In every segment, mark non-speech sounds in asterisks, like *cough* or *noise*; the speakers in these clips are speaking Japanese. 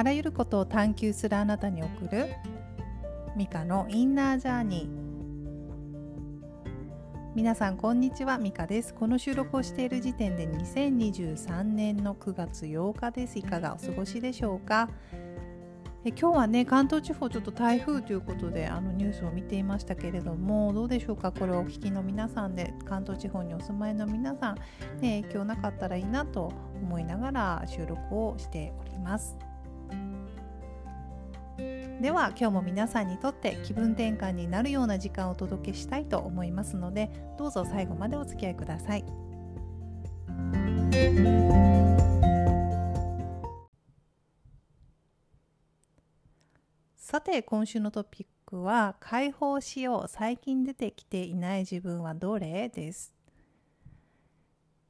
あらゆることを探求するあなたに送るミカのインナージャーニー。皆さんこんにちはミカです。この収録をしている時点で2023年の9月8日です。いかがお過ごしでしょうか？え今日はね関東地方ちょっと台風ということであのニュースを見ていましたけれどもどうでしょうか？これをお聞きの皆さんで関東地方にお住まいの皆さん、ね、影響なかったらいいなと思いながら収録をしております。では今日も皆さんにとって気分転換になるような時間をお届けしたいと思いますのでどうぞ最後までお付き合いください。さて今週のトピックは解放しよう最近出てきていない自分はどれ？です。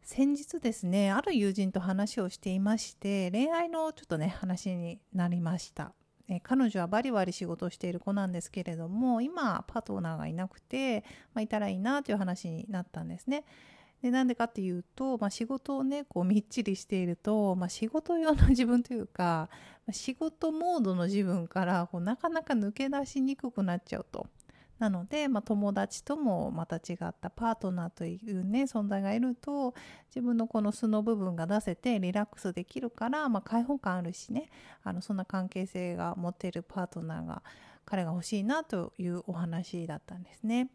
先日ですねある友人と話をしていまして恋愛のちょっとね話になりました。え彼女はバリバリ仕事をしている子なんですけれども今パートナーがいなくて、まあ、いたらいいなという話になったんですね。でなんでかっていうと、まあ、仕事をねこうみっちりしていると、まあ、仕事用の自分というか仕事モードの自分からこうなかなか抜け出しにくくなっちゃうと。なので、まあ、友達ともまた違ったパートナーというね存在がいると自分のこの素の部分が出せてリラックスできるから、まあ、開放感あるしねあのそんな関係性が持てるパートナーが彼が欲しいなというお話だったんですね。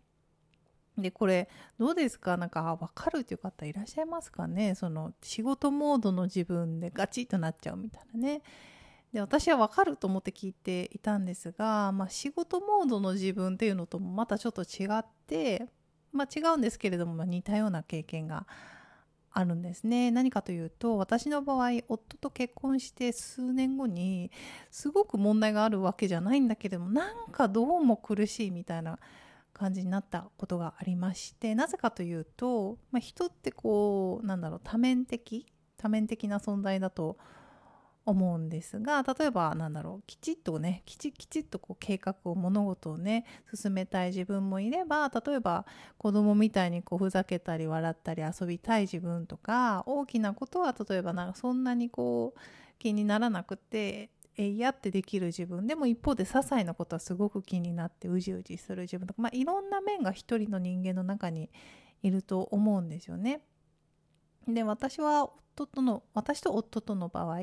でこれどうですか？なんか分かるという方いらっしゃいますかね？その仕事モードの自分でガチッとなっちゃうみたいなね。で私は分かると思って聞いていたんですが、まあ、仕事モードの自分っていうのともまたちょっと違って、まあ、違うんですけれども、似たような経験があるんですね。何かというと私の場合夫と結婚して数年後にすごく問題があるわけじゃないんだけれどもなんかどうも苦しいみたいな感じになったことがありましてなぜかというと、まあ、人ってこうなんだろう多面的多面的な存在だと思思うんですが例えばなんだろうきちっとねきちきちっとこう計画を物事をね進めたい自分もいれば例えば子供みたいにこうふざけたり笑ったり遊びたい自分とか大きなことは例えばなんかそんなにこう気にならなくてえいやってできる自分でも一方で些細なことはすごく気になってうじうじする自分とか、まあ、いろんな面が一人の人間の中にいると思うんですよね。で私は夫との私と夫との場合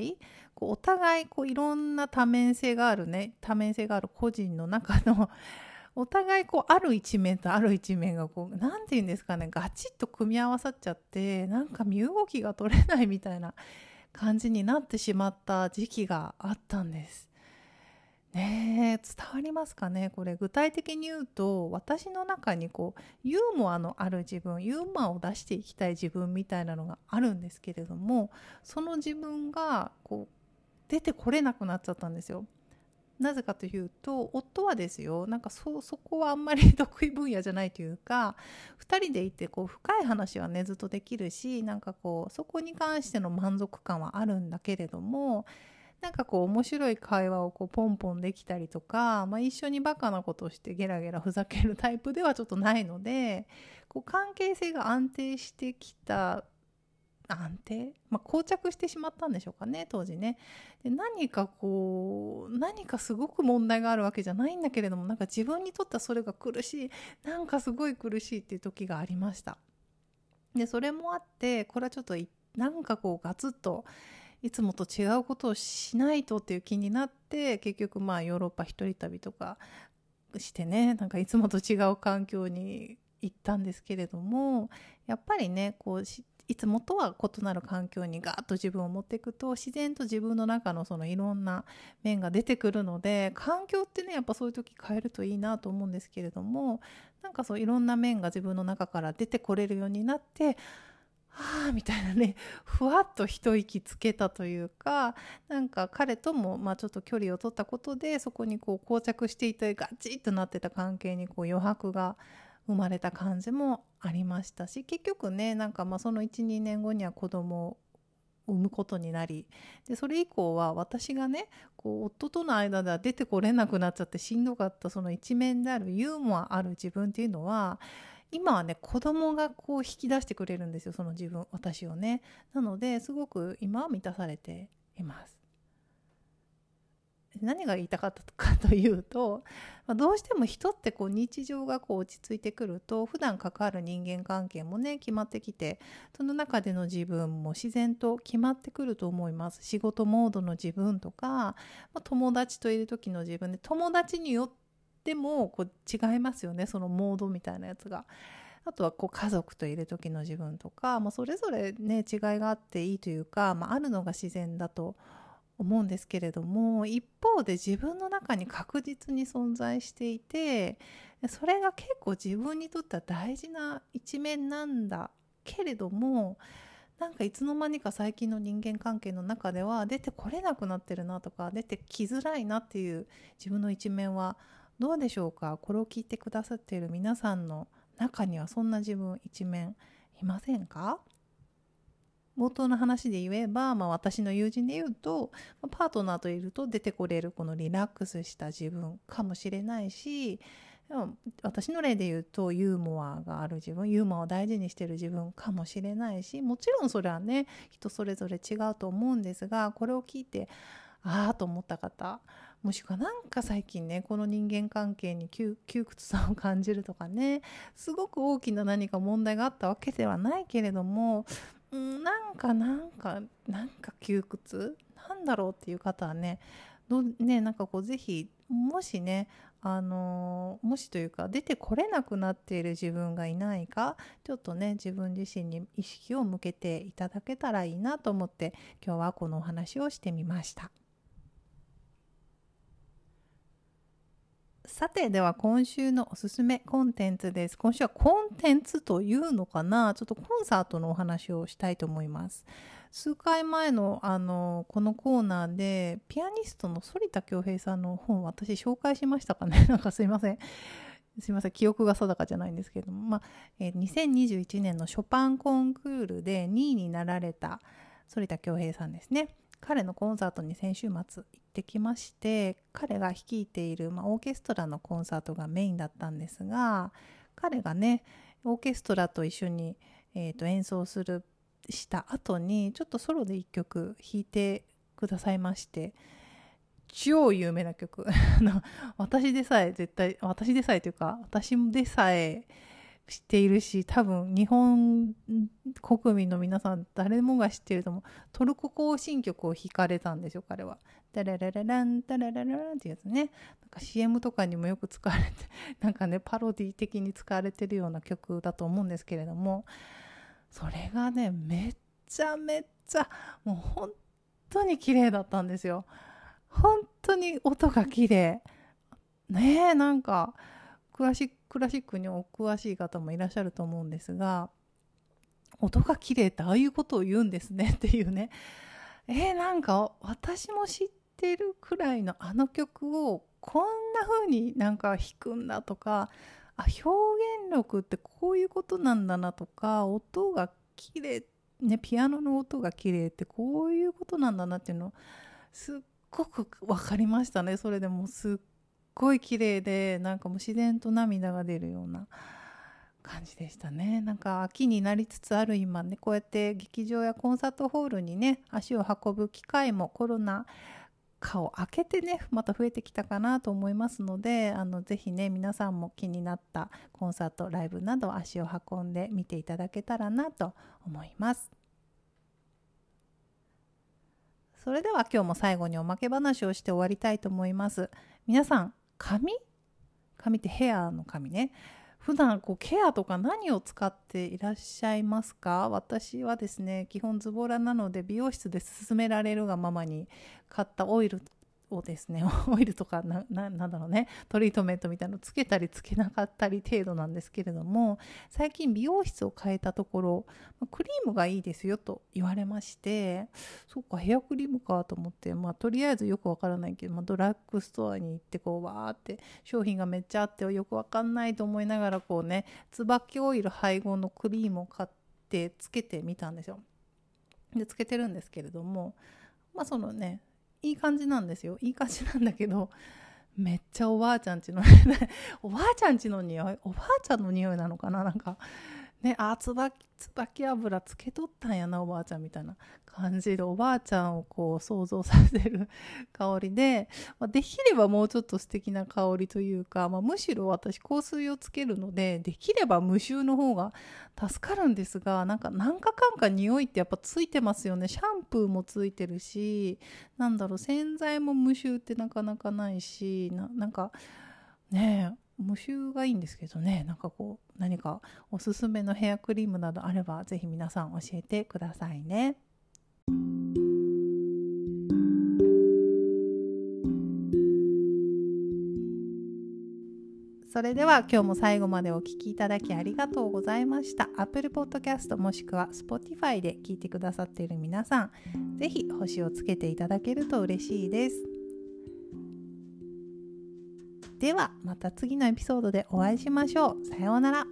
こうお互いこういろんな多面性があるね多面性がある個人の中の *laughs* お互いこうある一面とある一面がこう何て言うんですかねガチッと組み合わさっちゃってなんか身動きが取れないみたいな感じになってしまった時期があったんです。ね伝わりますかねこれ具体的に言うと私の中にこうユーモアのある自分ユーモアを出していきたい自分みたいなのがあるんですけれどもその自分がこう出てこれなくなっちゃったんですよ。なぜかというと夫はですよなんかそそこはあんまり得意分野じゃないというか2人でいてこう深い話はねずっとできるしなんかこうそこに関しての満足感はあるんだけれどもなんかこう面白い会話をこうポンポンできたりとか、まあ、一緒にバカなことをしてゲラゲラふざけるタイプではちょっとないのでこう関係性が安定してきた安定、まあ、膠着してしまったんでしょうかね当時ね。で何かこう何かすごく問題があるわけじゃないんだけれどもなんか自分にとってはそれが苦しいなんかすごい苦しいっていう時がありました。でそれもあってこれはちょっとなんかこうガツッといつもと違うことをしないとっていう気になって結局まあヨーロッパ一人旅とかしてねなんかいつもと違う環境に行ったんですけれどもやっぱりねこういつもとは異なる環境にガーッと自分を持っていくと自然と自分の中のそのいろんな面が出てくるので環境ってねやっぱそういう時変えるといいなと思うんですけれどもなんかそういろんな面が自分の中から出てこれるようになってはあみたいなねふわっと一息つけたというかなんか彼ともまあちょっと距離を取ったことでそこにこう膠着していてガチッとなってた関係にこう余白が生まれた感じもありましたし結局ねなんかまあその12年後には子供を産むことになりでそれ以降は私がねこう夫との間では出てこれなくなっちゃってしんどかったその一面であるユーモアある自分っていうのは今はね子供がこう引き出してくれるんですよその自分私をね。なのですごく今は満たされています。何が言いたかったかというと、ま、どうしても人ってこう日常がこう落ち着いてくると普段関わる人間関係もね決まってきてその中での自分も自然と決まってくると思います。仕事モードの自分とか、ま、友達といる時の自分で友達によってもこう違いますよねそのモードみたいなやつが。あとはこう家族といる時の自分とか、まあ、それぞれね違いがあっていいというか、まあ、あるのが自然だと思うんですけれども一方で自分の中に確実に存在していてそれが結構自分にとっては大事な一面なんだけれどもなんかいつの間にか最近の人間関係の中では出てこれなくなってるなとか出てきづらいなっていう自分の一面はどうでしょうか？これを聞いてくださっている皆さんの中にはそんな自分一面いませんか？冒頭の話で言えば、まあ、私の友人で言うとパートナーといると出てこれるこのリラックスした自分かもしれないし私の例で言うとユーモアがある自分ユーモアを大事にしてる自分かもしれないしもちろんそれはね人それぞれ違うと思うんですがこれを聞いてああと思った方もしくはなんか最近ねこの人間関係に窮屈さを感じるとかねすごく大きな何か問題があったわけではないけれどもんなんかなんかなんか窮屈なんだろうっていう方はねどねなんかこうぜひもしねあのもしというか出てこれなくなっている自分がいないかちょっとね自分自身に意識を向けていただけたらいいなと思って今日はこのお話をしてみました。さてでは今週のおすすめコンテンツです。今週はコンテンツというのかな？ちょっとコンサートのお話をしたいと思います。数回前のあのこのコーナーでピアニストの反田恭平さんの本私紹介しましたかね？*laughs* なんかすいません。すいません。記憶が定かじゃないんですけれども、まあえー、2021年のショパンコンクールで2位になられた反田恭平さんですね。彼のコンサートに先週末行ってきまして彼が率いている、まあ、オーケストラのコンサートがメインだったんですが彼がねオーケストラと一緒に、えーと、演奏するした後にちょっとソロで1曲弾いてくださいまして超有名な曲。*laughs* 私でさえ絶対私でさえというか私でさえ知っているし多分日本国民の皆さん誰もが知っていると思うトルコ行進曲を弾かれたんですよ彼は。ダラララランダラララランってやつねなんか CM とかにもよく使われて *laughs* なんかねパロディ的に使われてるような曲だと思うんですけれどもそれがねめっちゃめっちゃもう本当に綺麗だったんですよ。本当に音が綺麗ねえなんかクラシッククラシックにお詳しい方もいらっしゃると思うんですが音が綺麗ってああいうことを言うんですね *laughs* っていうね。えー、なんか私も知ってるくらいのあの曲をこんな風になんか弾くんだとかあ表現力ってこういうことなんだなとか音が綺麗ねピアノの音が綺麗ってこういうことなんだなっていうのすっごく分かりましたね。それでもすっごい綺麗でなんかもう自然と涙が出るような感じでしたねなんか秋になりつつある今ねこうやって劇場やコンサートホールにね足を運ぶ機会もコロナ禍を明けてねまた増えてきたかなと思いますのであのぜひね皆さんも気になったコンサートライブなど足を運んで見ていただけたらなと思います。それでは今日も最後におまけ話をして終わりたいと思います。皆さん髪髪ってヘアの髪ね。普段こうケアとか何を使っていらっしゃいますか？私はですね基本ズボラなので美容室で勧められるがままに買ったオイルをですね *laughs* オイルとかななんだろうねトリートメントみたいなのつけたりつけなかったり程度なんですけれども最近美容室を変えたところクリームがいいですよと言われましてそっかヘアクリームかと思って、まあ、とりあえずよくわからないけど、まあ、ドラッグストアに行ってこうわーって商品がめっちゃあってよくわかんないと思いながらこうね椿オイル配合のクリームを買ってつけてみたんですよ。でつけてるんですけれどもまあそのねいい感じなんですよ。いい感じなんだけどめっちゃおばあちゃんちの *laughs* おばあちゃんちの匂いおばあちゃんの匂いなのかな？なんかねあ椿椿油つけとったんやなおばあちゃんみたいな感じでおばあちゃんをこう想像させる *laughs* 香りで、まあ、できればもうちょっと素敵な香りというか、まあ、むしろ私香水をつけるのでできれば無臭の方が助かるんですがなんか何かかんか匂いってやっぱついてますよね。シャンプーもついてるしなんだろう洗剤も無臭ってなかなかないしななんかねえ無臭がいいんですけどねなんかこう何かおすすめのヘアクリームなどあれば是非皆さん教えてくださいね。それでは今日も最後までお聴きいただきありがとうございました。Apple Podcast もしくは Spotify で聞いてくださっている皆さん、ぜひ星をつけていただけると嬉しいです。ではまた次のエピソードでお会いしましょう。さようなら。